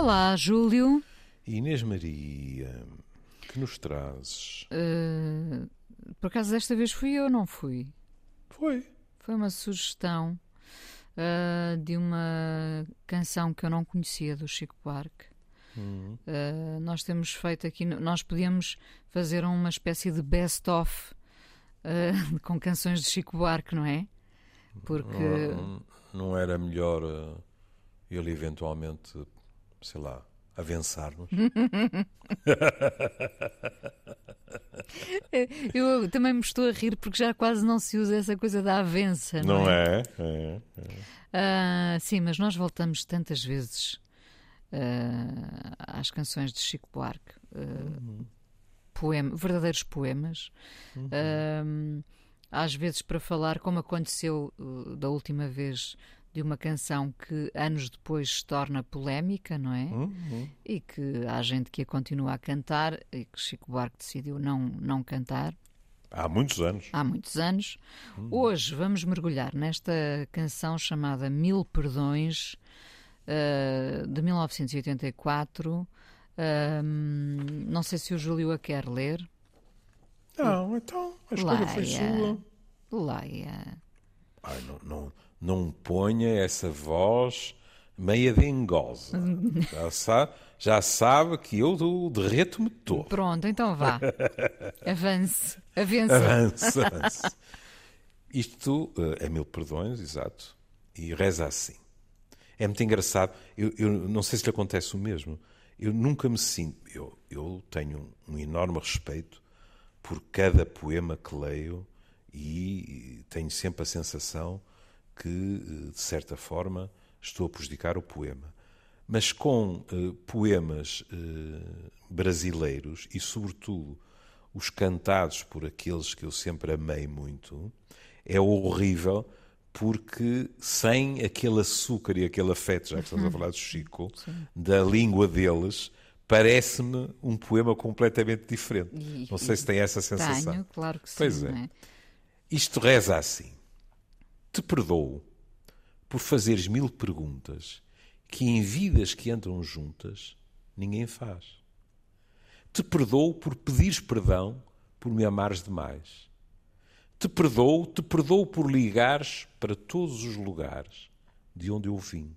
Olá, Júlio. Inês Maria, que nos trazes? Uh, por acaso desta vez fui eu, não fui? Foi. Foi uma sugestão uh, de uma canção que eu não conhecia do Chico Buarque. Uhum. Uh, nós temos feito aqui, nós podíamos fazer uma espécie de best-of com canções de Chico Buarque, não é? Porque. Não, não era melhor ele eventualmente, sei lá, avançar-nos? Eu também me estou a rir porque já quase não se usa essa coisa da avença, não, não é? é? é, é. Sim, mas nós voltamos tantas vezes uh, às canções de Chico Buarque. Uh, uhum. poema, verdadeiros poemas. Uhum. às vezes para falar, como aconteceu da última vez de uma canção que anos depois se torna polémica, não é? Uhum. E que há gente que a continua a cantar e que Chico Buarque decidiu não, não cantar. Há muitos anos. Há muitos anos. Uhum. Hoje vamos mergulhar nesta canção chamada Mil Perdões, uh, de 1984. Uh, não sei se o Júlio a quer ler. Não, então a escolha Leia. foi sua. Leia. Ai, não, não, não ponha essa voz meia dengosa. já, sabe, já sabe que eu derreto-me todo. Pronto, então vá. Avance. Avance. Avance, avance. Isto uh, é mil perdões, exato. E reza assim. É muito engraçado. Eu, eu, não sei se lhe acontece o mesmo. Eu nunca me sinto. Eu, eu tenho um, um enorme respeito por cada poema que leio e tenho sempre a sensação que, eh, de certa forma, estou a prejudicar o poema. Mas com uh, poemas uh, brasileiros e, sobretudo, os cantados por aqueles que eu sempre amei muito, é horrível porque sem aquele açúcar e aquele afeto, já que estamos a falar do Chico, Sim. da língua deles, parece-me um poema completamente diferente. E, não sei se tem essa sensação. Tenho, claro que sim. Pois é. é. Isto reza assim. Te perdoo por fazeres mil perguntas que em vidas que andam juntas ninguém faz. Te perdoo por pedires perdão por me amares demais. Te perdoo, te perdoo por ligares para todos os lugares de onde eu vim.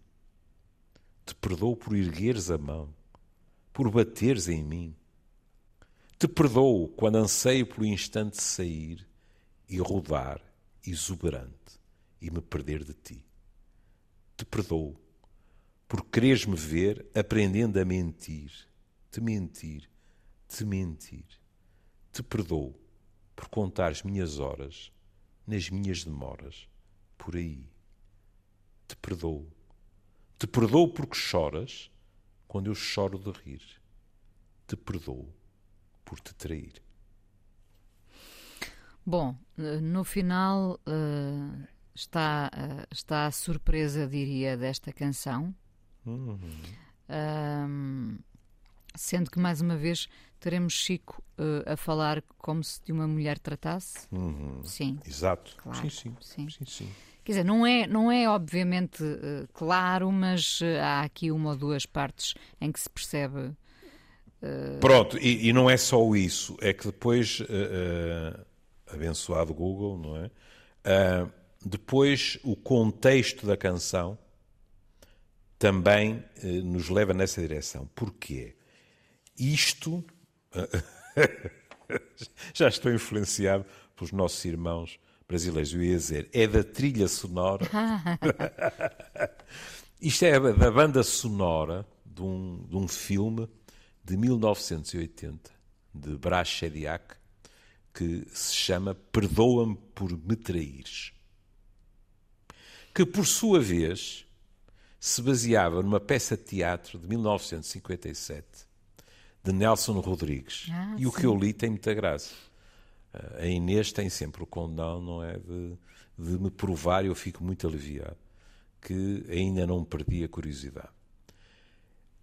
Te perdoo por ergueres a mão, por bateres em mim. Te perdoo quando anseio pelo instante sair e rodar exuberante e me perder de ti. Te perdoo por quereres-me ver aprendendo a mentir, te mentir, te mentir. Te perdoo por contares minhas horas nas minhas demoras por aí. Te perdoo. Te perdoo porque choras quando eu choro de rir. Te perdoo por te trair. Bom, no final uh, está, uh, está a surpresa, diria, desta canção. Uhum. Um, sendo que, mais uma vez, teremos Chico uh, a falar como se de uma mulher tratasse. Uhum. Sim. Exato. Claro. Sim, sim. sim. sim, sim. Quer dizer, não é, não é obviamente uh, claro, mas uh, há aqui uma ou duas partes em que se percebe. Pronto, e, e, não é só isso, é que depois, abençoado Google, não é? Depois, o contexto da canção também eh, nos leva nessa direção. Porquê? Isto. Já estou influenciado pelos nossos irmãos brasileiros. Eu ia dizer, é da trilha sonora. Isto é da banda sonora de um, de um filme de 1980, de Brás Chediak, que se chama Perdoa-me por me traires que por sua vez se baseava numa peça de teatro de 1957 de Nelson Rodrigues. Ah, e o que eu li tem muita graça. A Inês tem sempre o condão, não é? De, de me provar e eu fico muito aliviado que ainda não perdi a curiosidade.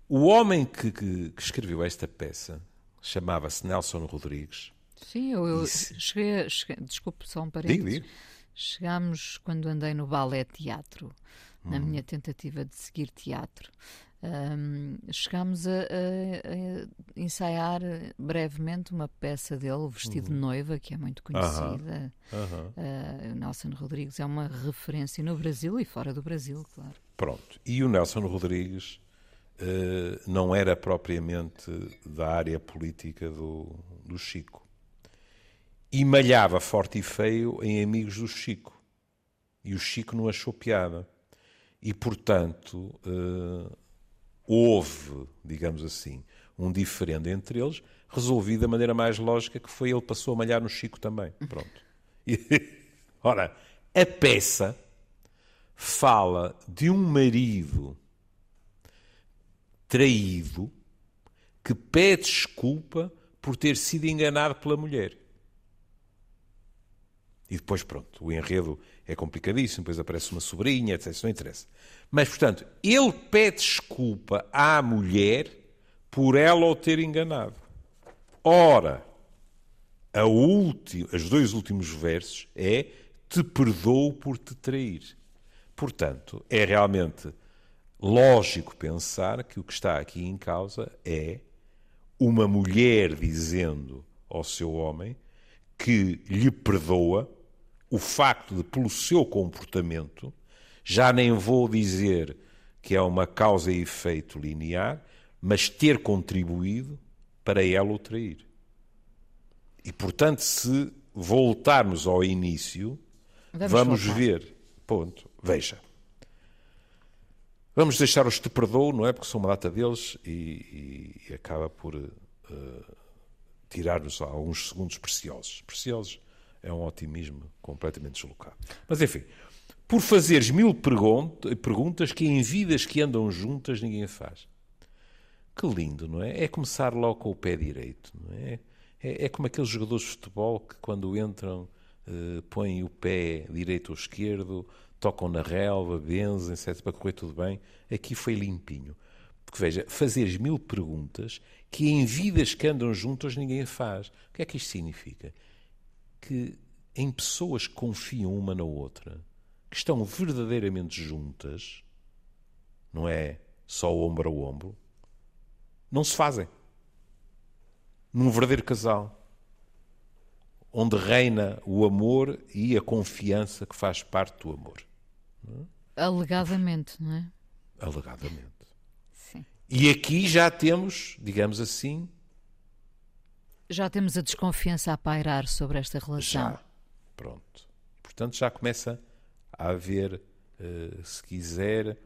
O homem que, que, que escreveu esta peça chamava-se Nelson Rodrigues. Sim, eu, eu cheguei, cheguei, desculpe só um parênteses. Digo, digo. Chegámos quando andei no balé teatro, na hum. minha tentativa de seguir teatro. Um, chegámos a, a, a, ensaiar brevemente uma peça dele, O Vestido uhum. de Noiva, que é muito conhecida. Uhum. Uh, Nelson Rodrigues é uma referência no Brasil e fora do Brasil, claro. Pronto. E o Nelson Rodrigues uh, não era propriamente da área política do, do Chico. E malhava forte e feio em amigos do Chico. E o Chico não achou piada. E, portanto, uh, houve, digamos assim, um diferendo entre eles, resolvido da maneira mais lógica, que foi ele passou a malhar no Chico também. Pronto. E, ora, a peça fala de um marido traído que pede desculpa por ter sido enganado pela mulher. E depois, pronto, o enredo é complicadíssimo, depois aparece uma sobrinha, etc. Isso não interessa. Mas, portanto, ele pede desculpa à mulher por ela o ter enganado. Ora, última, os dois últimos versos é te perdoo por te trair. Portanto, é realmente lógico pensar que o que está aqui em causa é uma mulher dizendo ao seu homem que lhe perdoa o facto de, pelo seu comportamento, já nem vou dizer que é uma causa e efeito linear, mas ter contribuído para ela o trair. E, portanto, se voltarmos ao início, vamos, vamos ver. Ponto. Veja. Vamos deixar os te perdoo, não é? Porque são uma data deles e, e, acaba por uh, tirar-nos alguns segundos preciosos. Preciosos é um otimismo completamente deslocado. Mas enfim, por fazeres mil perguntas que em vidas que andam juntas ninguém faz. Que lindo, não é? É começar logo com o pé direito, não é? É, é como aqueles jogadores de futebol que quando entram uh, põem o pé direito ou esquerdo, tocam na relva, benzem, etc., para correr tudo bem. Aqui foi limpinho. Porque veja, fazeres mil perguntas que em vidas que andam juntas ninguém faz. O que é que isto significa? Que em pessoas que confiam uma na outra, que estão verdadeiramente juntas, não é só ombro a ombro, não se fazem. Num verdadeiro casal, onde reina o amor e a confiança que faz parte do amor. É? Alegadamente, não é? Alegadamente. Sim. E aqui já temos, digamos assim, já temos a desconfiança a pairar sobre esta relação. Já. Pronto. Portanto, já começa a haver, uh, se quiser,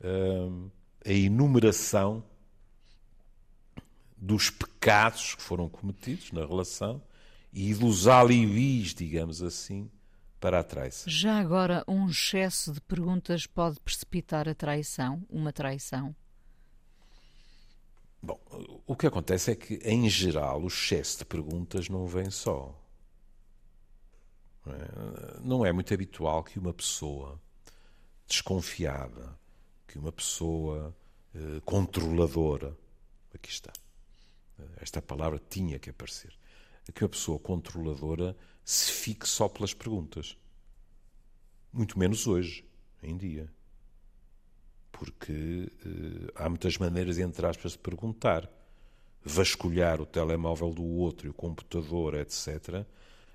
uh, a enumeração dos pecados que foram cometidos na relação e dos alibis, digamos assim, para a traição. Já agora, um excesso de perguntas pode precipitar a traição, uma traição? Bom, o que acontece é que, em geral, o excesso de perguntas não vem só. Não é? muito habitual que uma pessoa desconfiada, que uma pessoa eh, controladora, aqui está, esta palavra tinha que aparecer, que uma pessoa controladora se fique só pelas perguntas. Muito menos hoje, em dia porque uh, há muitas maneiras, entre aspas, de perguntar. Vasculhar o telemóvel do outro o computador, etc.,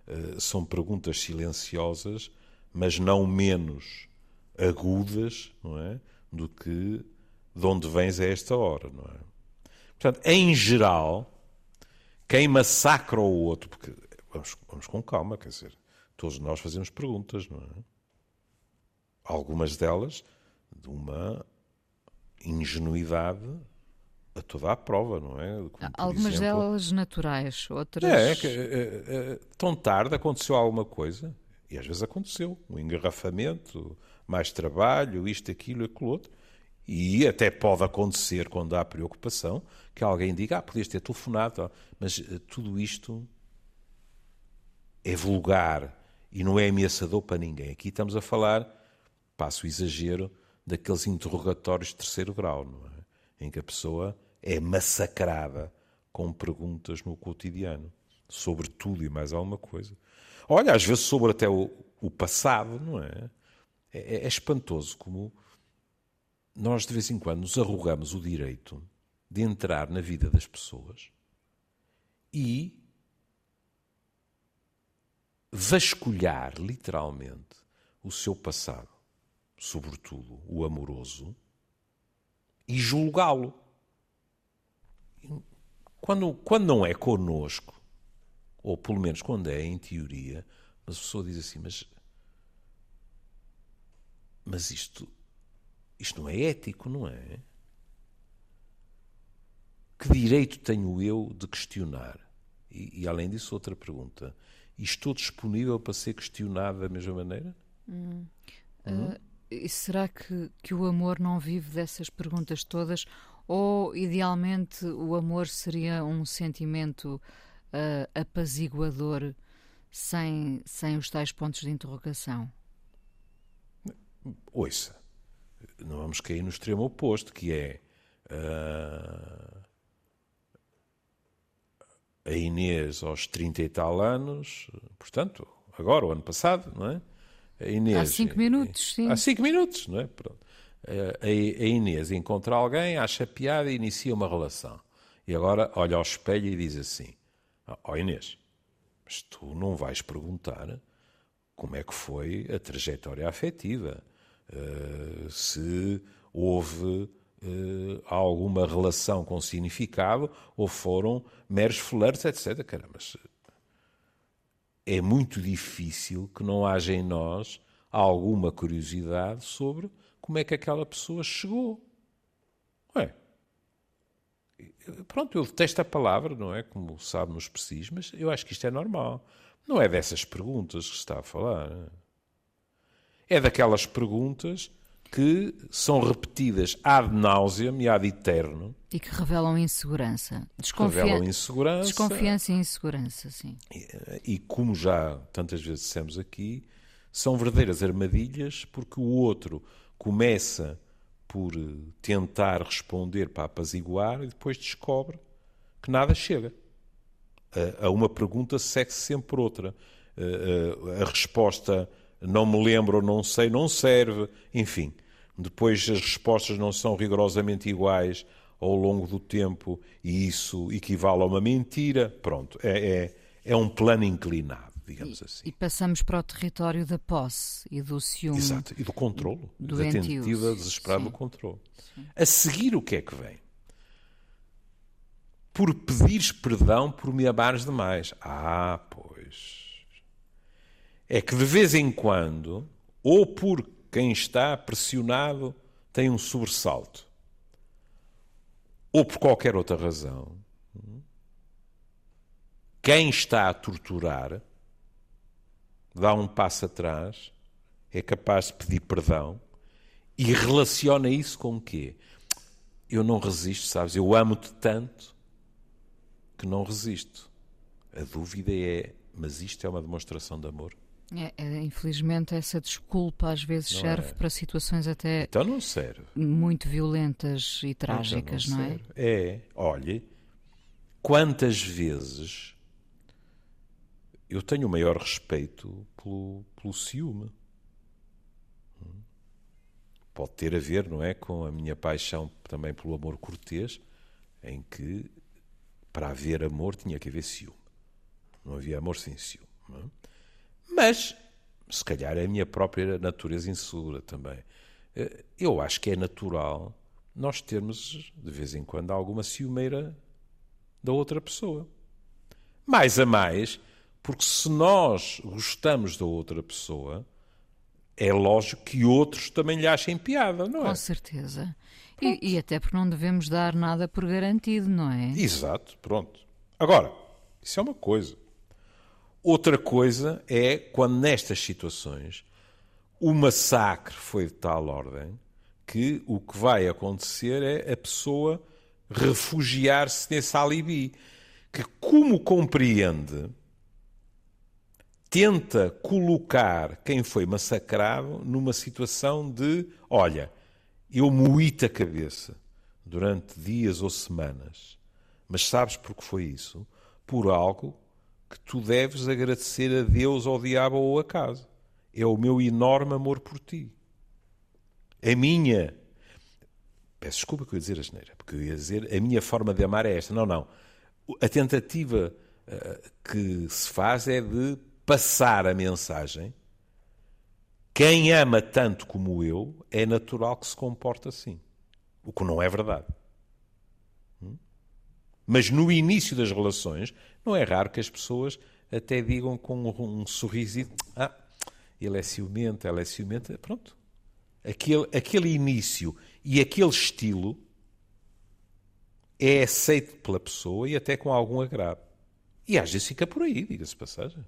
eh, são perguntas silenciosas, mas não menos agudas, não é? Do que de onde vens a esta hora, não é? Portanto, em geral, quem massacra o outro, porque vamos, vamos com calma, quer dizer, todos nós fazemos perguntas, não é? Algumas delas de uma ingenuidade a toda a prova, não é? Como, Algumas exemplo, delas naturais, outras. É, que, é, é, tão tarde aconteceu alguma coisa, e às vezes aconteceu, um engarrafamento, mais trabalho, isto, aquilo, aquilo outro. E até pode acontecer, quando há preocupação, que alguém diga: Ah, podias ter telefonado, mas tudo isto é vulgar e não é ameaçador para ninguém. Aqui estamos a falar, passo o exagero, daqueles interrogatórios de terceiro grau, não é? Em que a pessoa é massacrada com perguntas no cotidiano sobre tudo e mais alguma coisa. Olha, às vezes sobre até o, o passado, não é? é? É, espantoso como nós de vez em quando nos arrogamos o direito de entrar na vida das pessoas e vasculhar literalmente o seu passado, sobretudo o amoroso, e julgá-lo. Quando, quando não é conosco, ou pelo menos quando é em teoria, mas a pessoa diz assim, mas, mas isto, isto não é ético, não é? Que direito tenho eu de questionar? E, e além disso, outra pergunta. E estou disponível para ser questionado da mesma maneira? Hum. Uh, será que, que o amor não vive dessas perguntas todas? Ou, idealmente, o amor seria um sentimento uh, apaziguador sem, sem os tais pontos de interrogação? Ouça, não vamos cair no extremo oposto, que é. Uh, a Inês aos 30 e tal anos, portanto, agora, o ano passado, não é? Inês, há cinco minutos, sim. Há cinco minutos, não é? Pronto. A, a Inês encontra alguém, acha piada e inicia uma relação. E agora olha ao espelho e diz assim: Ó oh Inês, mas tu não vais perguntar como é que foi a trajetória afetiva, uh, se houve uh, alguma relação com significado ou foram meros flirts, etc. Caramba, é muito difícil que não haja em nós alguma curiosidade sobre como é que aquela pessoa chegou. Ué, pronto, eu detesto a palavra, não é? Como sabe nos precis, mas eu acho que isto é normal. Não é dessas perguntas que se está a falar. É daquelas perguntas que são repetidas ad nauseam e ad eterno. E que revelam insegurança. Desconfian... Revelam insegurança. Desconfiança e insegurança, sim. E, e, como já tantas vezes dissemos aqui, são verdadeiras armadilhas porque o outro começa por tentar responder para apaziguar e depois descobre que nada chega. A, a uma pergunta segue-se sempre outra. A, a, a resposta não me lembro não sei, não serve, enfim. Depois as respostas não são rigorosamente iguais ao longo do tempo e isso equivale a uma mentira. Pronto, é, é, é um plano inclinado, digamos e, assim. E passamos para o território da posse e do ciúme. Exato, e do controlo, do da tentativa desesperada do controle. Sim. A seguir, o que é que vem? Por pedires perdão por me amares demais. Ah, pois é que de vez em quando, ou por quem está pressionado tem um sobressalto, ou por qualquer outra razão, quem está a torturar dá um passo atrás, é capaz de pedir perdão e relaciona isso com o quê? Eu não resisto, sabes? Eu amo-te tanto que não resisto. A dúvida é, mas isto é uma demonstração de amor? É, é, infelizmente, essa desculpa às vezes não serve é. para situações até então não serve. muito violentas e trágicas, então não, não, é? É, olhe, quantas vezes eu tenho o maior respeito pelo, pelo ciúme. Pode ter a ver, não é, com a minha paixão também pelo amor cortês, em que para haver amor tinha que haver ciúme. Não havia amor sem ciúme. Não é? Mas, se calhar, é a minha própria natureza insegura também. Eh, eu acho que é natural nós termos, de vez em quando, alguma ciumeira da outra pessoa. Mais a mais, porque se nós gostamos da outra pessoa, é lógico que outros também lhe achem piada, não é? Com certeza. E, e, até porque não devemos dar nada por garantido, não é? Exato, pronto. Agora, isso é uma coisa. Outra coisa é quando nestas situações o massacre foi de tal ordem que o que vai acontecer é a pessoa refugiar-se nesse alibi, que, como compreende, tenta colocar quem foi massacrado numa situação de: olha, eu moí-te a cabeça durante dias ou semanas, mas sabes por que foi isso? Por algo que tu deves agradecer a Deus, ao diabo ou a casa. É o meu enorme amor por ti. A minha. Peço desculpa que eu ia dizer a geneira, porque eu ia dizer a minha forma de amar é esta. Não, não. A tentativa uh, que se faz é de passar a mensagem. Quem ama tanto como eu é natural que se comporte assim. O que não é verdade. Mas no início das relações, não é raro que as pessoas até digam com um, um sorriso: Ah, ele é ciumento, ela é ciumenta. Pronto. Aquele, aquele início e aquele estilo é aceito pela pessoa e até com algum agrado. E às vezes fica por aí, diga-se passagem.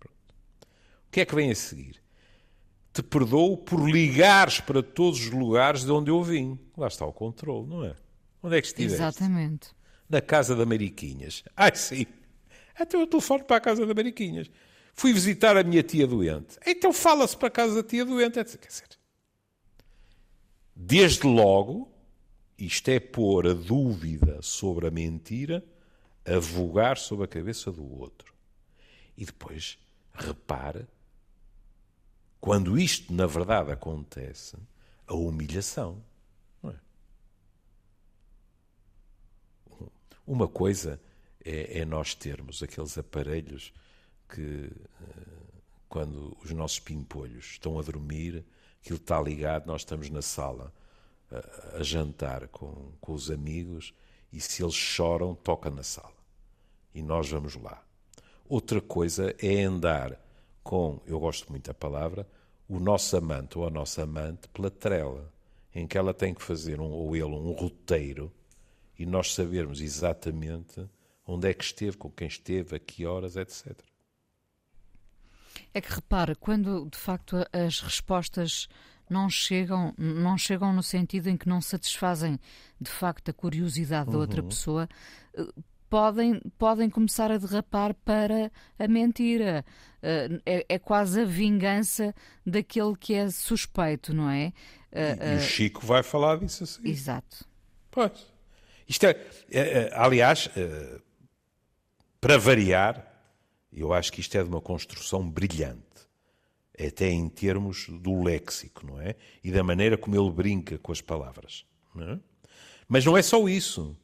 Pronto. O que é que vem a seguir? Te perdoo por ligares para todos os lugares de onde eu vim. Lá está o controle, não é? Onde é que estiveste? Exatamente. Na casa da Mariquinhas. Ai, sim. Até o telefone para a casa da Mariquinhas. Fui visitar a minha tia doente. Então fala-se para a casa da tia doente. Quer dizer, desde logo, isto é pôr a dúvida sobre a mentira a vogar sobre a cabeça do outro. E depois, repara, quando isto na verdade acontece, a humilhação. É? Uma coisa é, é, nós termos aqueles aparelhos que, eh, quando os nossos pimpolhos estão a dormir, aquilo está ligado, nós estamos na sala a, a jantar com, com os amigos e se eles choram, toca na sala. E nós vamos lá. Outra coisa é andar com, eu gosto muito da palavra, o nosso amante ou a nossa amante pela trela, em que ela tem que fazer, um, ou ele, um roteiro, e nós sabermos exatamente onde é que esteve, com quem esteve, a que horas, etc. É que repara, quando de facto as respostas não chegam, não chegam no sentido em que não satisfazem de facto a curiosidade uhum. da outra uhum. pessoa, eh, podem, podem começar a derrapar para a mentira. Eh, é, é quase a vingança daquele que é suspeito, não é? E, e o Chico vai falar disso assim. Exato. Pois. Isto é, é, é aliás, é, para variar, eu acho que isto é de uma construção brilhante até em termos do léxico, não é? E da maneira como ele brinca com as palavras. Não é? Mas não é só isso.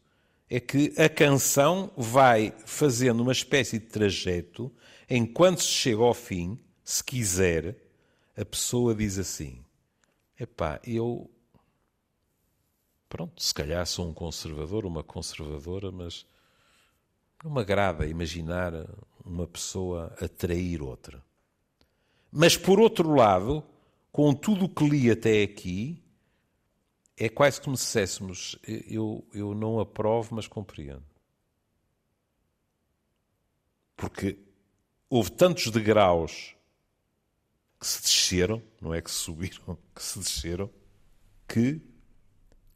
É que a canção vai fazendo uma espécie de trajeto, enquanto se chega ao fim, se quiser, a pessoa diz assim: Epá, eu. Pronto, se calhar sou um conservador, uma conservadora, mas não me agrada imaginar uma pessoa atrair outra. Mas, por outro lado, com tudo o que li até aqui, é quase como se dissessemos: eu, eu não aprovo, mas compreendo. Porque houve tantos degraus que se desceram, não é que se subiram, que se desceram, que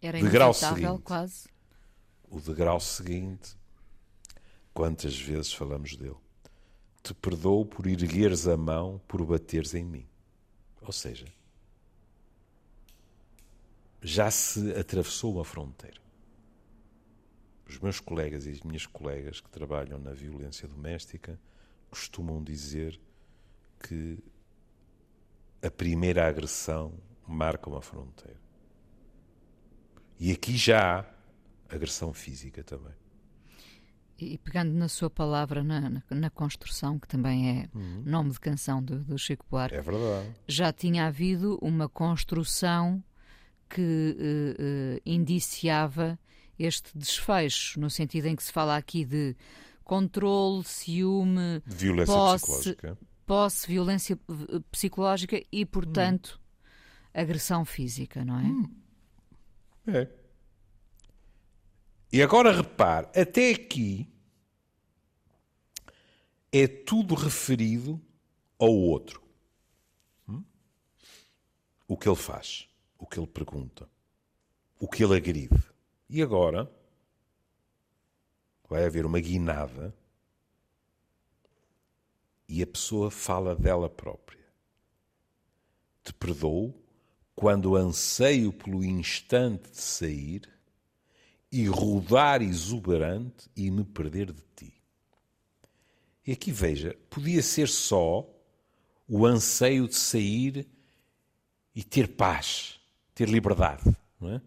Era degrau seguinte, quase. O degrau seguinte, quantas vezes falamos dele? te perdoo por ergueres a mão, por bateres em mim. Ou seja, já se atravessou uma fronteira. Os meus colegas e as minhas colegas que trabalham na violência doméstica costumam dizer que a primeira agressão marca uma fronteira. E aqui já há agressão física também. E pegando na sua palavra, na, na, na construção, que também é uhum. nome de canção do, do, Chico Buarque, é verdade. já tinha havido uma construção que uh, uh, indiciava este desfecho, no sentido em que se fala aqui de controle, ciúme, violência posse, psicológica. posse, violência psicológica e, portanto, hum. agressão física, não é? Hum. É. E agora repare, até aqui é tudo referido ao outro. Hum? O que ele faz, o que ele pergunta, o que ele agride. E agora vai haver uma guinada e a pessoa fala dela própria. Te perdoo quando anseio pelo instante de sair e rodar exuberante e me perder de ti. E aqui veja, podia ser só o anseio de sair e ter paz, ter liberdade, não é?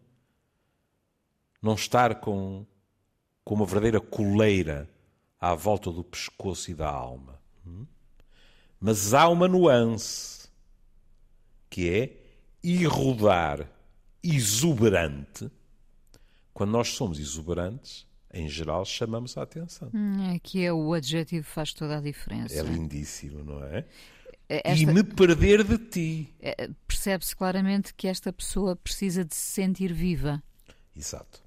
não estar com, com uma verdadeira coleira à volta do pescoço e da alma. Hum? Mas há uma nuance que é irrodar exuberante. Quando nós somos exuberantes, em geral, chamamos a atenção. Hum, é que é o adjetivo faz toda a diferença. É lindíssimo, não é? é esta... E me perder de ti. É, percebe-se claramente que esta pessoa precisa de se sentir viva. Exato.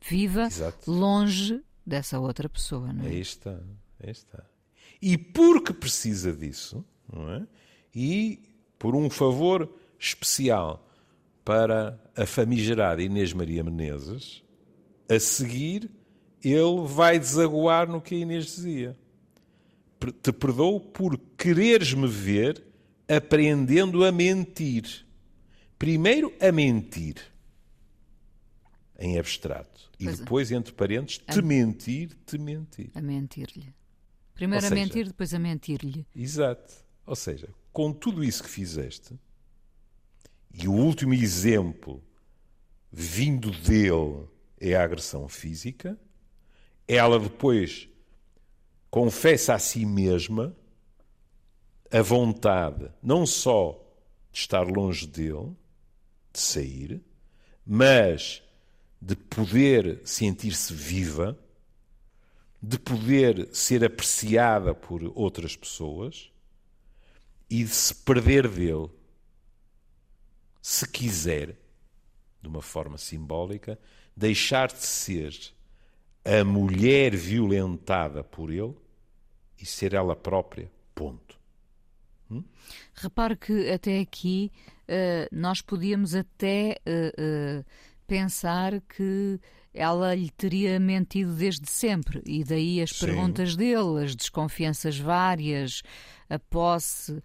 Viva, Exato. longe dessa outra pessoa, não é? Aí está, aí está. E porque precisa disso, não é? E por um favor especial para a famigerada Inês Maria Menezes, a seguir ele vai desaguar no que a Inês dizia. Te perdoo por quereres-me ver aprendendo a mentir. Primeiro a mentir, em abstrato. E pois é. depois, entre parênteses, te a... mentir, te mentir. A mentir-lhe. Primeiro seja, a mentir, depois a mentir-lhe. Exato. Ou seja, com tudo isso que fizeste, e o último exemplo vindo dele é a agressão física, ela depois confessa a si mesma a vontade não só de estar longe dele, de sair, mas de poder sentir-se viva, de poder ser apreciada por outras pessoas e de se perder dele, se quiser, de uma forma simbólica, deixar de ser a mulher violentada por ele e ser ela própria. Ponto. Hum? Repare que até aqui uh, nós podíamos até uh, uh, pensar que ela lhe teria mentido desde sempre, e daí as Sim. perguntas dele, as desconfianças várias, a posse.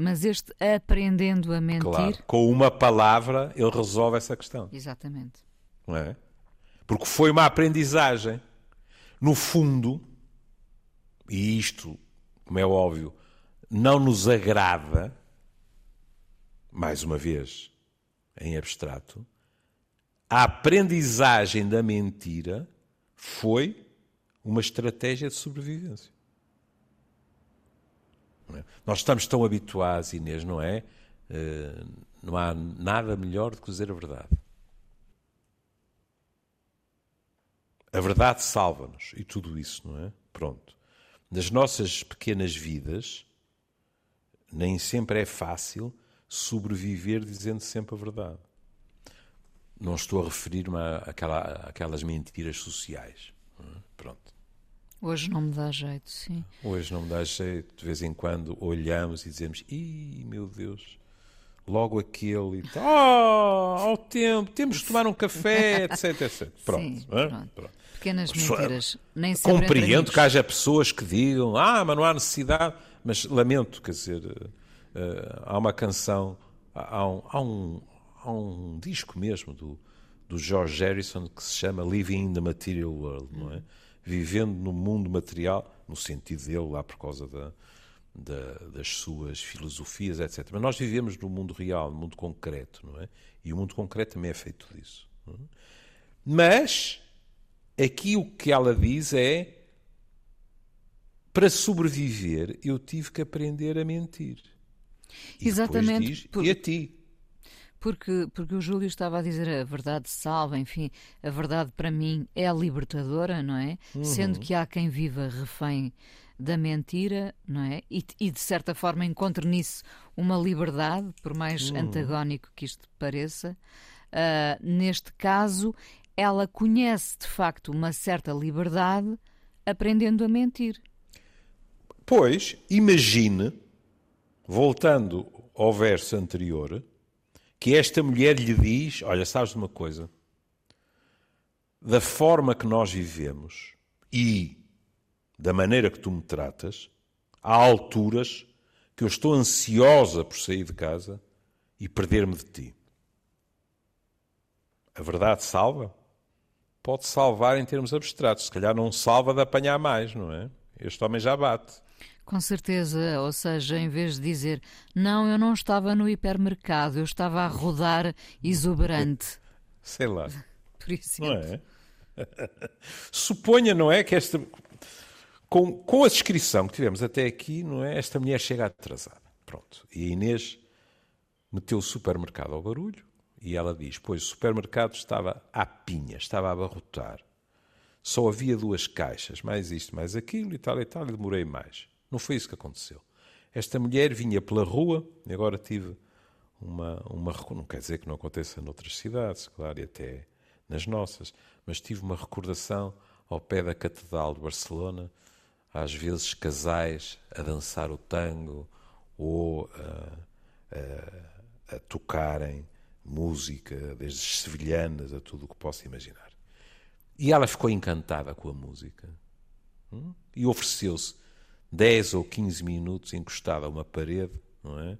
Mas este aprendendo a mentir. Claro, com uma palavra ele resolve essa questão. Exatamente. Não é? Porque foi uma aprendizagem. No fundo, e isto, como é óbvio, não nos agrada, mais uma vez, em abstrato, a aprendizagem da mentira foi uma estratégia de sobrevivência. É? Nós estamos tão habituados, Inês, não é? Uh, não há nada melhor do que dizer a verdade. A verdade salva-nos e tudo isso, não é? Pronto. Nas nossas pequenas vidas, nem sempre é fácil sobreviver dizendo sempre a verdade. Não estou a referir-me àquela, àquelas mentiras sociais. É? Pronto. Hoje não me dá jeito, sim. Hoje não me dá jeito. De vez em quando olhamos e dizemos: Ih, meu Deus, logo aquele e tal. Oh, ao tempo, temos de tomar um café, etc, etc. Pronto. Sim, é? pronto. pronto. Pequenas mentiras. Nem Compreendo que haja pessoas que digam: Ah, mas não há necessidade. Mas lamento, quer dizer, uh, há uma canção, há um, há um, há um disco mesmo do, do George Harrison que se chama Living in the Material World, não é? Vivendo no mundo material, no sentido dele, lá por causa da, da, das suas filosofias, etc. Mas nós vivemos no mundo real, no mundo concreto, não é? E o mundo concreto também é feito disso. É? Mas, aqui o que ela diz é: para sobreviver, eu tive que aprender a mentir. E Exatamente. Diz, por... E a ti? Porque, porque o Júlio estava a dizer a verdade salva, enfim, a verdade para mim é libertadora, não é? Uhum. Sendo que há quem viva refém da mentira, não é? E, e, de certa forma encontre nisso uma liberdade, por mais uhum. antagónico que isto pareça. Uh, neste caso, ela conhece de facto uma certa liberdade aprendendo a mentir. Pois, imagine, voltando ao verso anterior, que esta mulher lhe diz: Olha, sabes uma coisa? Da forma que nós vivemos e da maneira que tu me tratas, há alturas que eu estou ansiosa por sair de casa e perder-me de ti. A verdade salva? Pode salvar em termos abstratos. Se calhar não salva de apanhar mais, não é? Este homem já bate. Com certeza, ou seja, em vez de dizer não, eu não estava no hipermercado, eu estava a rodar exuberante. Sei lá. Por isso. Não é? Suponha, não é, que esta. Com, com a descrição que tivemos até aqui, não é? Esta mulher chega atrasada. Pronto. E a Inês meteu o supermercado ao barulho e ela diz: Pois o supermercado estava à pinha, estava a abarrotar. Só havia duas caixas, mais isto, mais aquilo e tal e tal, e demorei mais. Não foi isso que aconteceu. Esta mulher vinha pela rua, e agora tive uma, uma. Não quer dizer que não aconteça noutras cidades, claro, e até nas nossas, mas tive uma recordação ao pé da Catedral de Barcelona, às vezes casais a dançar o tango ou a, a, a tocarem música, desde sevilhanas a tudo o que possa imaginar. E ela ficou encantada com a música hum? e ofereceu-se 10 ou 15 minutos encostada a uma parede, não é?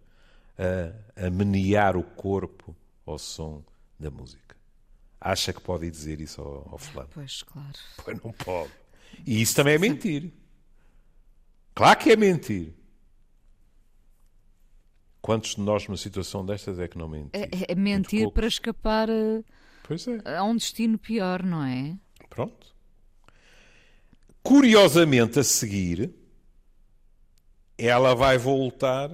A, a menear o corpo ao som da música. Acha que pode dizer isso ao, ao fulano? Pois, claro. Pois não pode. E isso também é mentir. Claro que é mentir. Quantos de nós numa situação destas é que não mentimos? É, é mentir para escapar a, pois é. a um destino pior, não é? Pronto. Curiosamente, a seguir, ela vai voltar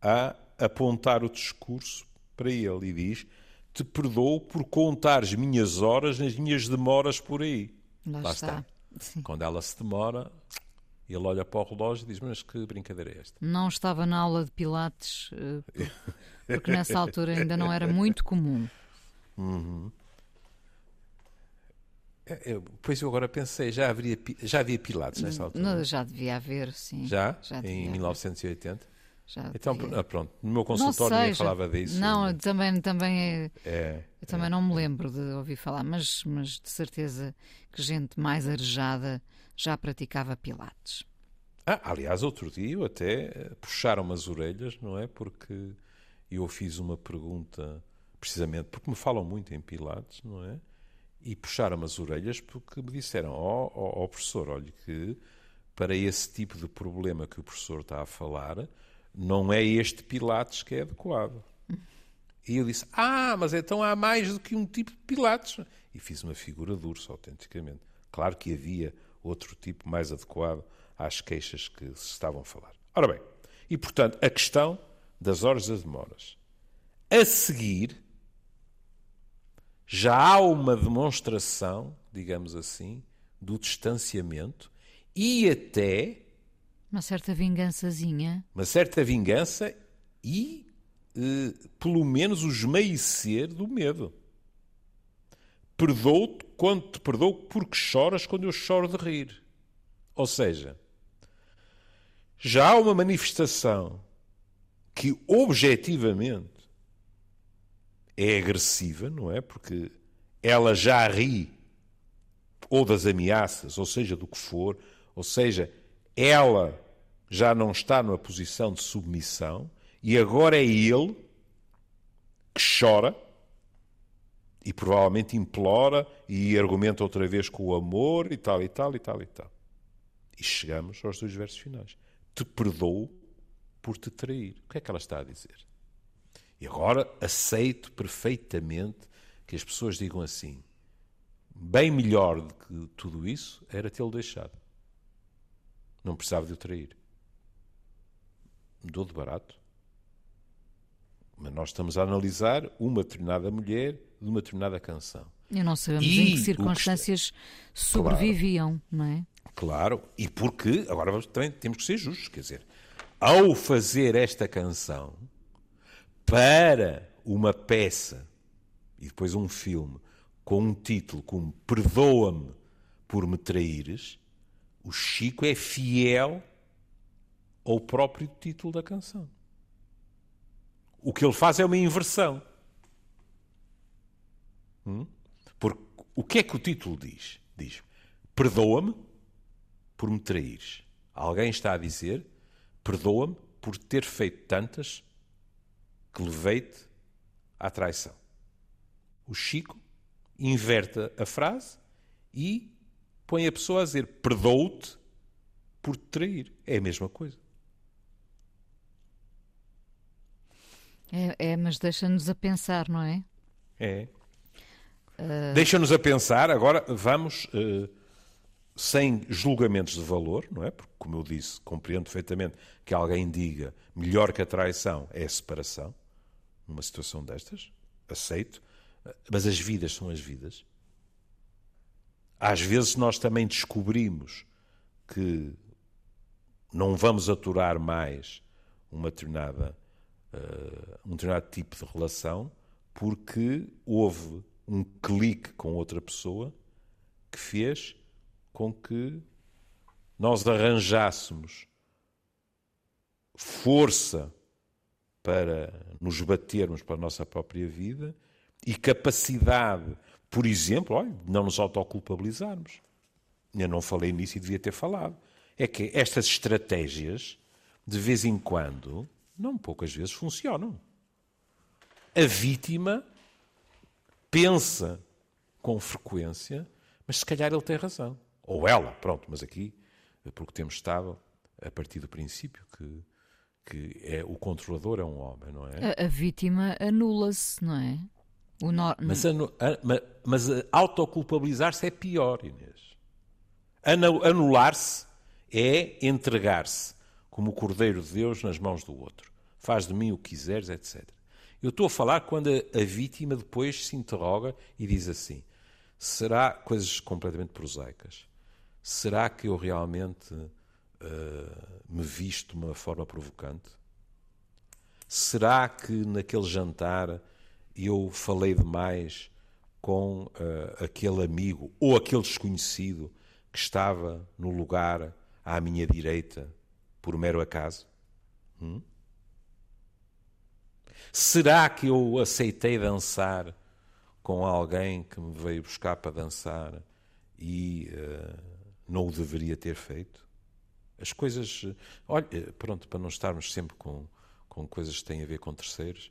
a apontar o discurso para ele e diz: Te perdoo por contar as minhas horas nas minhas demoras por aí. Lá, Lá está. está. Quando ela se demora, ele olha para o relógio e diz: Mas que brincadeira é esta? Não estava na aula de Pilates, eh, porque nessa altura ainda não era muito comum. Uhum. É, eu, pois eu agora pensei, já, haveria, já havia Pilates nessa altura? Não, já devia haver, sim. Já? já em 1980? Já então, devia. pronto, no meu consultório ninguém falava disso. Não, também, também é, é Eu também é, não me lembro de ouvir falar, mas, mas de certeza que gente mais arejada já praticava Pilates. Ah, aliás, outro dia eu até eh, puxaram-me as orelhas, não é? Porque eu fiz uma pergunta, precisamente porque me falam muito em Pilates, não é? E puxaram-me as orelhas porque me disseram: Ó oh, oh, oh, professor, olhe que para esse tipo de problema que o professor está a falar, não é este Pilates que é adequado. E eu disse: Ah, mas então há mais do que um tipo de Pilates. E fiz uma figura dura, autenticamente. Claro que havia outro tipo mais adequado às queixas que se estavam a falar. Ora bem, e portanto, a questão das horas das demoras. A seguir, já há uma demonstração, digamos assim, do distanciamento e até. Uma certa vingançazinha. Uma certa vingança e, eh, pelo menos, o esmaecer do medo. Perdoo-te quando te perdoo porque choras quando eu choro de rir. Ou seja, já há uma manifestação que objetivamente é agressiva, não é? Porque ela já ri ou das ameaças, ou seja, do que for, ou seja, ela já não está numa posição de submissão e agora é ele que chora e provavelmente implora e argumenta outra vez com o amor e tal e tal e tal e tal. E chegamos aos dois versos finais. Te perdoo por te trair. O que é que ela está a dizer? E agora aceito perfeitamente que as pessoas digam assim: bem melhor do que tudo isso era tê-lo deixado. Não precisava de o trair. Dou de barato. Mas nós estamos a analisar uma determinada mulher de uma determinada canção. E não sabemos e em que circunstâncias que... sobreviviam, claro, não é? Claro, e porque, agora vamos, também temos que ser justos, quer dizer, ao fazer esta canção para uma peça e depois um filme com um título como Perdoa-me por me traíres, o Chico é fiel ao próprio título da canção. O que ele faz é uma inversão. Hum? Porque o que é que o título diz? Diz: Perdoa-me por me traires. Alguém está a dizer: Perdoa-me por ter feito tantas que levei-te à traição. O Chico inverte a frase e põe a pessoa a dizer: Perdoo-te por te trair. É a mesma coisa. É, é mas deixa-nos a pensar, não é? É. Uh... Deixa-nos a pensar, agora vamos, uh, sem julgamentos de valor, não é? Porque, como eu disse, compreendo perfeitamente que alguém diga melhor que a traição é a separação, numa situação destas, aceito, mas as vidas são as vidas. Às vezes nós também descobrimos que não vamos aturar mais uma determinada, uh, um determinado tipo de relação porque houve um clique com outra pessoa que fez com que nós arranjássemos força para nos batermos para a nossa própria vida e capacidade, por exemplo, olha, de não nos autoculpabilizarmos. Eu não falei nisso e devia ter falado. É que estas estratégias, de vez em quando, não poucas vezes, funcionam. A vítima pensa com frequência, mas se calhar ele tem razão. Ou ela, pronto, mas aqui, porque temos estado a partir do princípio que, que é, o controlador é um homem, não é? A, a vítima anula-se, não é? No... Mas, anu, a, mas autoculpabilizar-se é pior, Inês. Anular-se é entregar-se como o Cordeiro de Deus nas mãos do outro. Faz de mim o que quiseres, etc. Eu estou a falar quando a, a vítima depois se interroga e diz assim: será coisas completamente prosaicas? Será que eu realmente uh, me visto de uma forma provocante? Será que naquele jantar eu falei demais com uh, aquele amigo ou aquele desconhecido que estava no lugar à minha direita por mero acaso? Hum? Será que eu aceitei dançar com alguém que me veio buscar para dançar e uh, não o deveria ter feito? As coisas. Olha, pronto, para não estarmos sempre com, com coisas que têm a ver com terceiros,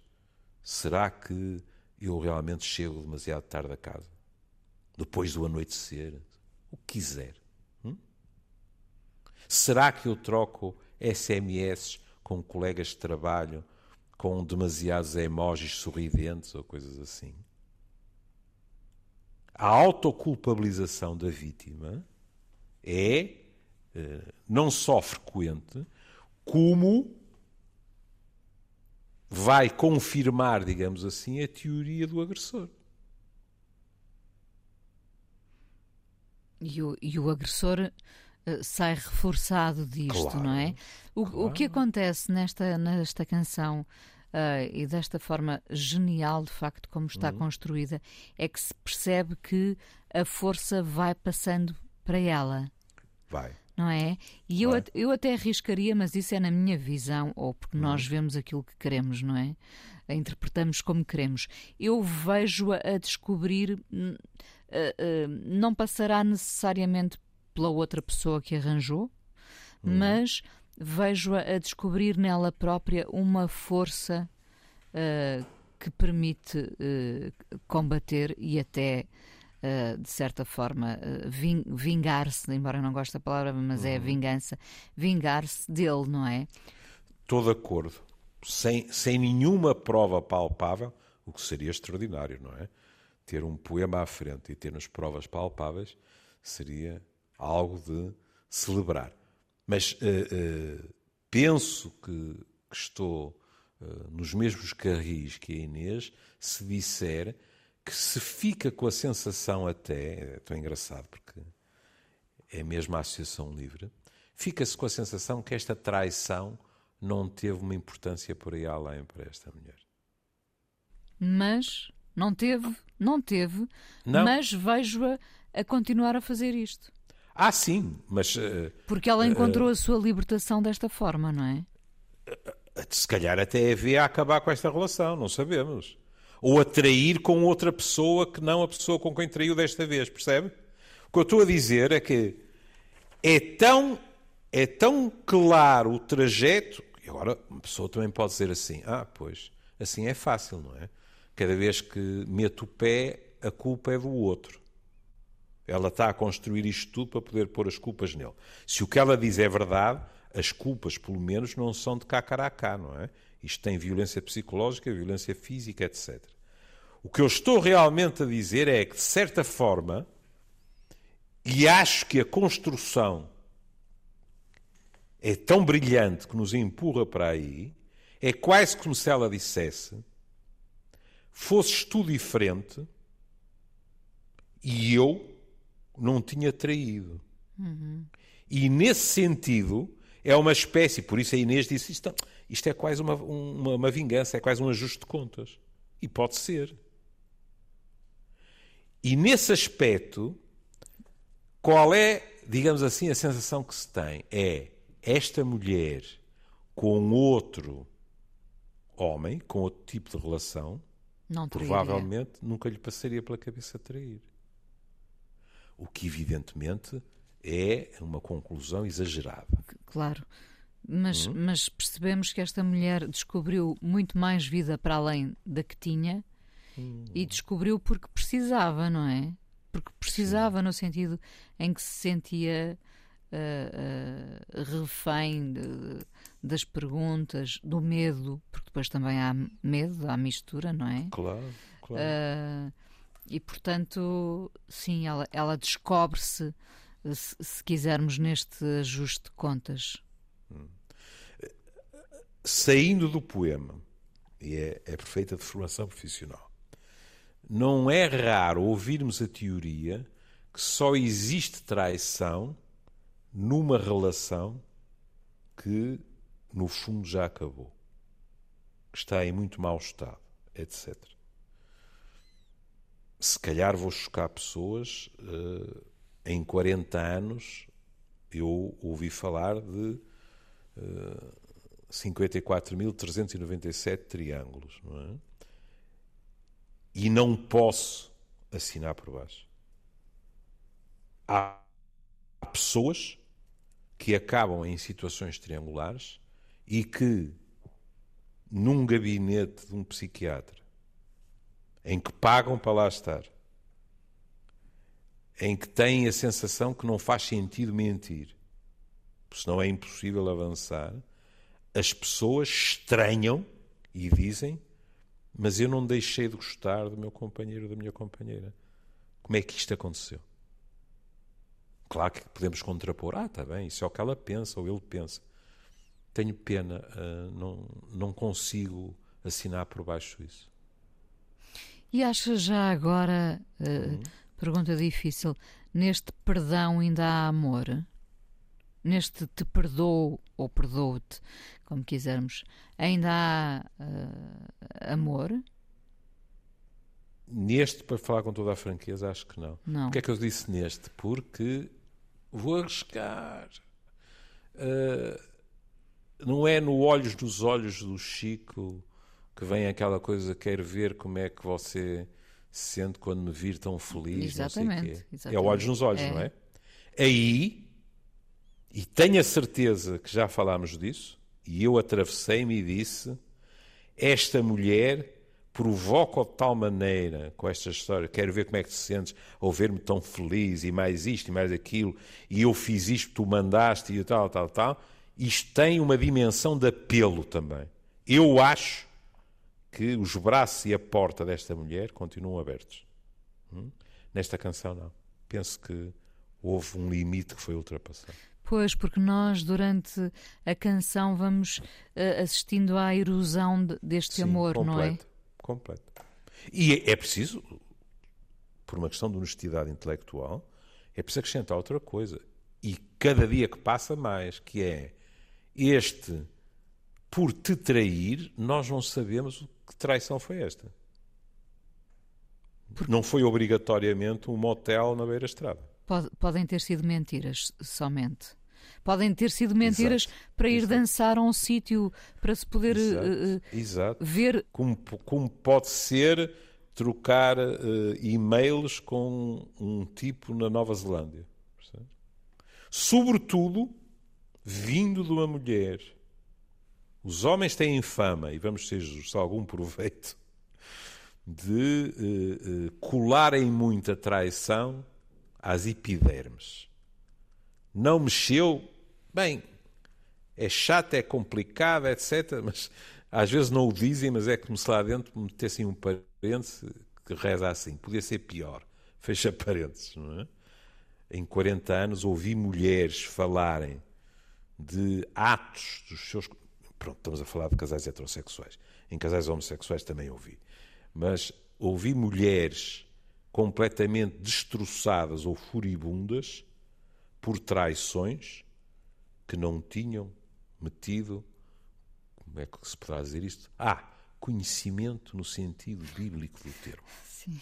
será que eu realmente chego demasiado tarde a casa? Depois do anoitecer? O que quiser. Hum? Será que eu troco SMS com colegas de trabalho com demasiados emojis sorridentes ou coisas assim. A autoculpabilização da vítima é eh, não só frequente, como vai confirmar, digamos assim, a teoria do agressor. E o, e o agressor uh, sai reforçado disto, claro, não é? O, claro. o que acontece nesta, nesta canção uh, e desta forma genial, de facto, como está uhum. construída, é que se percebe que a força vai passando para ela. Vai. Não é? E eu, eu até arriscaria, mas isso é na minha visão, ou porque nós vemos aquilo que queremos, não é? A interpretamos como queremos. Eu vejo-a a descobrir, uh, não passará necessariamente pela outra pessoa que arranjou, uhum. mas vejo-a a descobrir nela própria uma força uh, que permite uh, combater e até, uh, de certa forma, vingar-se, embora eu não goste da palavra, mas uhum. é uhum. vingança, vingar-se dele, não é? Estou de acordo. Sem, sem nenhuma prova palpável, o que seria extraordinário, não é? Ter um poema à frente e ter-nos provas palpáveis seria algo de celebrar. Mas uh, penso que, que estou nos mesmos carris que a Inês se disser que se fica com a sensação até, é tão engraçado porque é mesmo a Associação Livre, fica-se com a sensação que esta traição não teve uma importância por aí além para esta mulher. Mas não teve, não teve, não. mas vejo-a a continuar a fazer isto. Ah, sim, mas. Uh, Porque ela encontrou uh, a sua libertação desta forma, não é? Se calhar até havia a acabar com esta relação, não sabemos. Ou a trair com outra pessoa que não a pessoa com quem traiu desta vez, percebe? O que eu estou a dizer é que é tão, é tão claro o trajeto. E agora, uma pessoa também pode dizer assim: ah, pois, assim é fácil, não é? Cada vez que meto o pé, a culpa é do outro. Ela está a construir isto tudo para poder pôr as culpas nele. Se o que ela diz é verdade, as culpas, pelo menos, não são de cá para cá, não é? Isto tem violência psicológica, violência física, etc. O que eu estou realmente a dizer é que, de certa forma, e acho que a construção é tão brilhante que nos empurra para aí, é quase como se ela dissesse: fosses tu diferente e eu não tinha traído. Uhum. E nesse sentido, é uma espécie, por isso a Inês disse isto, isto é quase uma, uma, uma vingança, é quase um ajuste de contas. E pode ser. E nesse aspecto, qual é, digamos assim, a sensação que se tem? É esta mulher com outro homem, com outro tipo de relação, provavelmente nunca lhe passaria pela cabeça trair. O que, evidentemente, é uma conclusão exagerada. Claro. Mas, hum? mas percebemos que esta mulher descobriu muito mais vida para além da que tinha hum. e descobriu porque precisava, não é? Porque precisava Sim. no sentido em que se sentia uh, uh, refém de, das perguntas, do medo, porque depois também há medo, há mistura, não é? Claro, claro. Uh, e portanto, sim, ela, ela descobre-se, se, se, quisermos, neste ajuste de contas. Hum. Saindo do poema, e é, é perfeita de formação profissional, não é raro ouvirmos a teoria que só existe traição numa relação que, no fundo, já acabou, que está em muito mau estado, etc. Se calhar vou chocar pessoas. Uh, em 40 anos, eu ouvi falar de uh, eh, 54.397 triângulos, não é? E não posso assinar por baixo. Há pessoas que acabam em situações triangulares e que, num gabinete de um psiquiatra, em que pagam para lá estar, em que têm a sensação que não faz sentido mentir, senão é impossível avançar, as pessoas estranham e dizem: Mas eu não deixei de gostar do meu companheiro ou da minha companheira. Como é que isto aconteceu? Claro que podemos contrapor, ah, está bem, isso é o que ela pensa ou ele pensa. Tenho pena, uh, não, não consigo assinar por baixo isso. E acha já agora, uh, uhum. pergunta difícil, neste perdão ainda há amor? Neste te perdoo ou perdoo-te, como quisermos, ainda há uh, amor? Neste, para falar com toda a franqueza, acho que não. não. Porquê é que eu disse neste? Porque vou arriscar. Uh, não é no olhos dos olhos do Chico que vem aquela coisa, quero ver como é que você se sente quando me vir tão feliz. Exatamente. exatamente. É olhos nos olhos, é. não é? Aí, e tenho a certeza que já falámos disso, e eu atravessei-me e disse: esta mulher provoca de tal maneira com esta história, quero ver como é que te sentes ao ver-me tão feliz e mais isto e mais aquilo, e eu fiz isto, tu mandaste e tal, tal, tal. Isto tem uma dimensão de apelo também. Eu acho que os braços e a porta desta mulher continuam abertos. Hum? Nesta canção, não. Penso que houve um limite que foi ultrapassado. Pois, porque nós, durante a canção, vamos uh, assistindo à erosão de, deste Sim, amor, completo. não é? completo. E é, é preciso, por uma questão de honestidade intelectual, é preciso acrescentar outra coisa. E cada dia que passa mais, que é este por te trair, nós não sabemos que traição foi esta. Não foi obrigatoriamente um motel na beira-estrada. Podem ter sido mentiras somente. Podem ter sido mentiras Exato. para ir Exato. dançar a um sítio, para se poder uh, Exato. ver. Como, como pode ser trocar uh, e-mails com um tipo na Nova Zelândia. Percebe? Sobretudo, vindo de uma mulher. Os homens têm fama, e vamos ter algum proveito, de uh, uh, colarem muita traição às epidermes. Não mexeu, Bem, é chato, é complicado, etc. Mas às vezes não o dizem, mas é como se lá dentro metessem um parente que reza assim: podia ser pior. Fecha parênteses, não é? Em 40 anos ouvi mulheres falarem de atos dos seus. Pronto, estamos a falar de casais heterossexuais. Em casais homossexuais também ouvi. Mas ouvi mulheres completamente destroçadas ou furibundas por traições que não tinham metido. Como é que se poderá dizer isto? Ah, conhecimento no sentido bíblico do termo. Sim.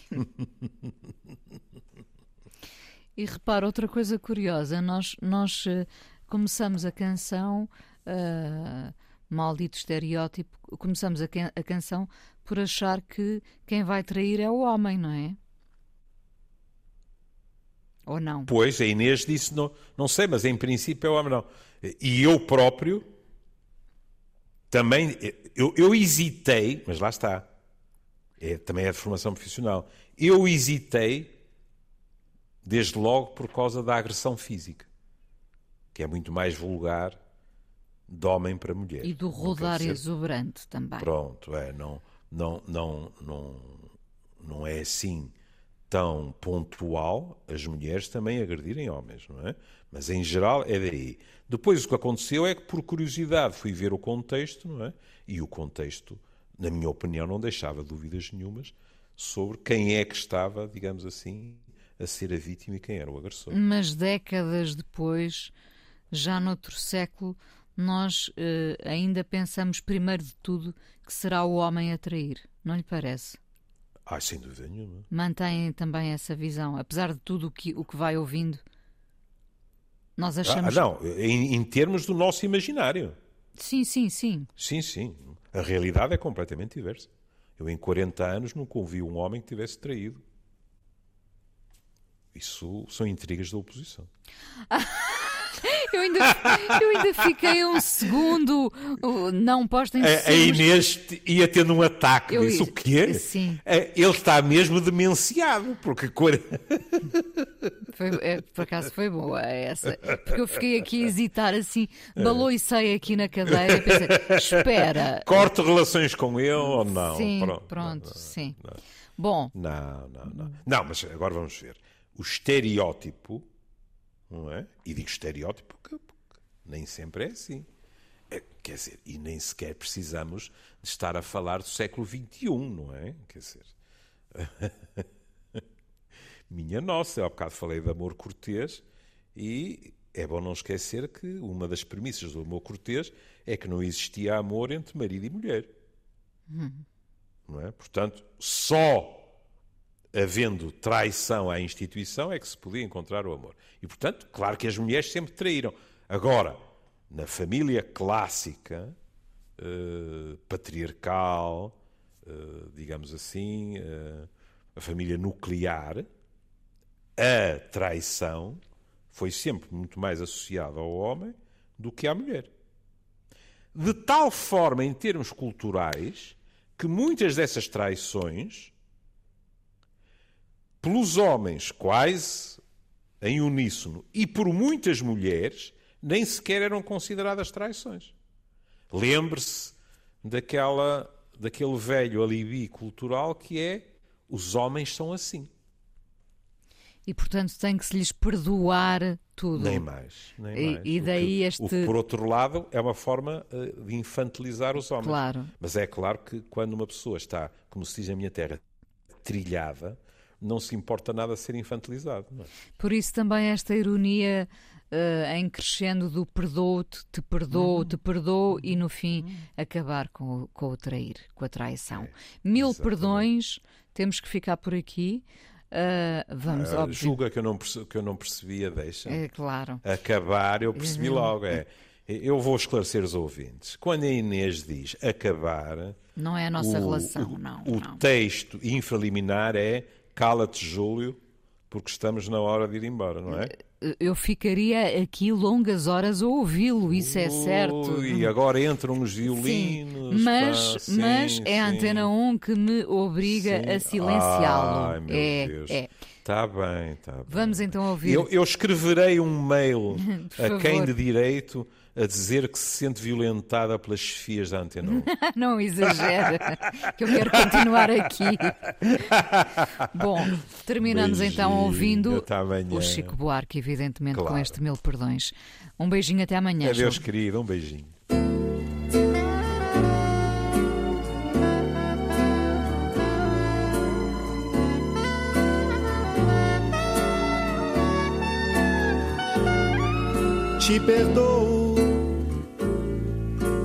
e repara, outra coisa curiosa, nós, nós uh, começamos a canção, uh, maldito estereótipo, começamos a, can a canção por achar que quem vai trair é o homem, não é? Ou não? Pois, a Inês disse, não, não sei, mas em princípio é o homem, não. E eu próprio também, eu, eu hesitei, mas lá está, é, também é de formação profissional, eu hesitei desde logo por causa da agressão física, que é muito mais vulgar de homem para mulher. E do rodar exuberante também. Pronto, é, não, não, não, não, não é assim tão pontual as mulheres também agredirem homens, não é? Mas em geral é daí. Depois o que aconteceu é que por curiosidade fui ver o contexto, não é? E o contexto, na minha opinião, não deixava dúvidas nenhumas sobre quem é que estava, digamos assim, a ser a vítima e quem era o agressor. Mas décadas depois, já noutro século, nós eh, ainda pensamos primeiro de tudo que será o homem a trair, não lhe parece? Ah, sem dúvida nenhuma. Mantém também essa visão, apesar de tudo o que, o que vai ouvindo? Nós achamos. Ah, não, em, em termos do nosso imaginário. Sim, sim, sim. Sim, sim. A realidade é completamente diversa. Eu, em 40 anos, nunca ouvi um homem que tivesse traído. Isso são intrigas da oposição. Eu ainda, eu ainda fiquei um segundo não posto em A, a Inês ia tendo um ataque. Eu, disse, o quê? Sim. É, ele está mesmo demenciado, porque... Foi, é, por acaso foi boa essa. Porque eu fiquei aqui a hesitar assim, balou e sei aqui na cadeira e pensei, espera. Corto relações com ele ou não? Sim, pronto, pronto sim. Não. Bom. Não, não, não. Não, mas agora vamos ver. O estereótipo não é? E digo estereótipo porque, porque nem sempre é assim. É, quer dizer, e nem sequer precisamos de estar a falar do século XXI, não é? Quer dizer. Minha nossa, eu há bocado falei de amor cortês e é bom não esquecer que uma das premissas do amor cortês é que não existia amor entre marido e mulher. Hum. Não é? Portanto, só havendo traição à instituição, é que se podia encontrar o amor. E, portanto, claro que as mulheres sempre traíram. Agora, na família clássica, eh, patriarcal, eh, digamos assim, eh, a família nuclear, a traição foi sempre muito mais associada ao homem do que à mulher. De tal forma, em termos culturais, que muitas dessas traições pelos homens, quase em uníssono, e por muitas mulheres, nem sequer eram consideradas traições. Lembre-se daquela, daquele velho alibi cultural que é os homens são assim. E, portanto, tem que se lhes perdoar tudo. Nem mais. Nem mais. E, daí que, este. O que, por outro lado, é uma forma eh, de infantilizar os homens. Claro. Mas é claro que quando uma pessoa está, como se diz na minha terra, trilhada, não se importa nada ser infantilizado. É? Por isso também esta ironia uh, em crescendo do perdoo-te, te perdoo, te perdoo e no fim acabar com, com o trair, com a traição. É, Mil exatamente. perdões, temos que ficar por aqui. Uh, vamos, uh, Julga que eu, não percebi, que eu não percebia, deixa. É claro. Acabar, eu percebi uhum. logo. É. Eu vou esclarecer os ouvintes. Quando a Inês diz acabar. Não é a nossa o, relação, não. O não. texto infraliminar é cala-te, Júlio, porque estamos na hora de ir embora, não é? Eu ficaria aqui longas horas a ouvi-lo, isso é certo. E agora entram os violinos. Sim, mas, tá, sim, mas é a Antena 1 que me obriga sim. a silenciá-lo. Ai, meu é, Deus. é. Está bem, está bem. Vamos então ouvir. Eu, eu escreverei um mail a quem de direito a dizer que se sente violentada pelas chefias da antena. 1. não exagera, que eu quero continuar aqui. Bom, terminamos Beijinho, então ouvindo o Chico Buarque, evidentemente, com Claro. este mil perdões. Um beijinho até amanhã. Adeus, João. querido. Um beijinho. Te perdoo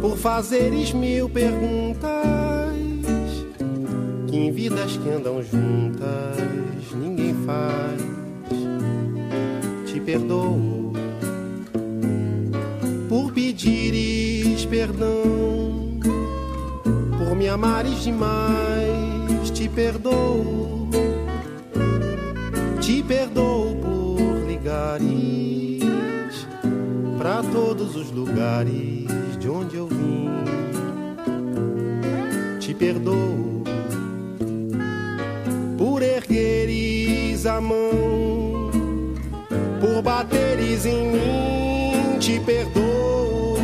por fazeres mil perguntas que em vidas que andam juntas ninguém faz. Te perdoo por pedires perdão, por me amares demais. Te perdoo, te perdoo por ligares para todos os lugares de onde eu vim. Te perdoo por ergueres a mão, por bateres em mim. Te perdoo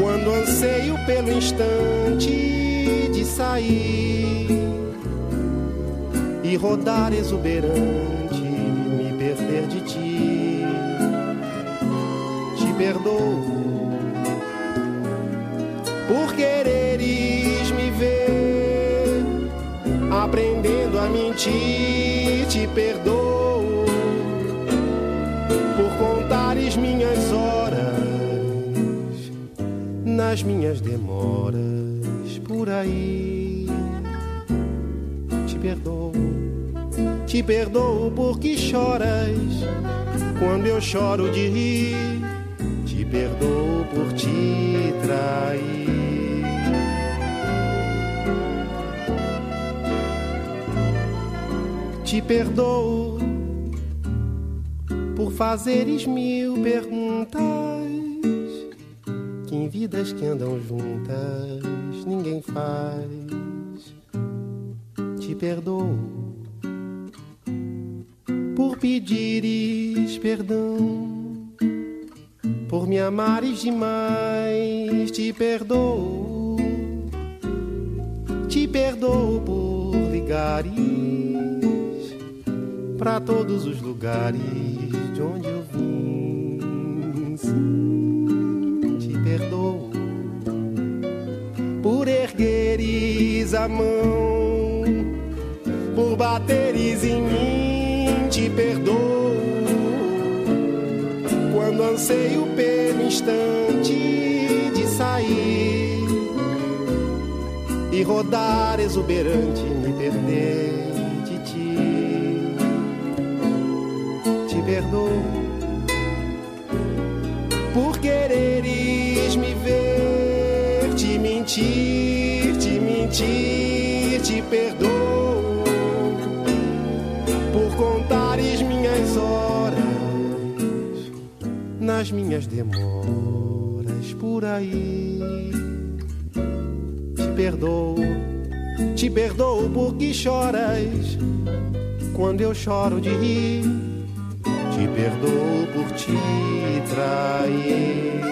quando anseio pelo instante de sair e rodar exuberante, perdoo por quereres me ver aprendendo a mentir. Te perdoo por contares minhas horas nas minhas demoras por aí. Te perdoo, te perdoo porque choras quando eu choro de rir perdoo por te trair. Te perdoo por fazeres mil perguntas que em vidas que andam juntas ninguém faz. Te perdoo por pedires perdão por me amares demais, te perdoo, te perdoo por ligares para todos os lugares de onde eu vim. Sim, te perdoo. Por ergueres a mão, por bateres em mim, te perdoo quando anseio pelo instante de sair e rodar exuberante, me perder de ti. Te perdoo por quereres me ver, te mentir, te mentir, te perdoo nas minhas demoras por aí. Te perdoo, te perdoo porque choras quando eu choro de rir. Te perdoo por te trair.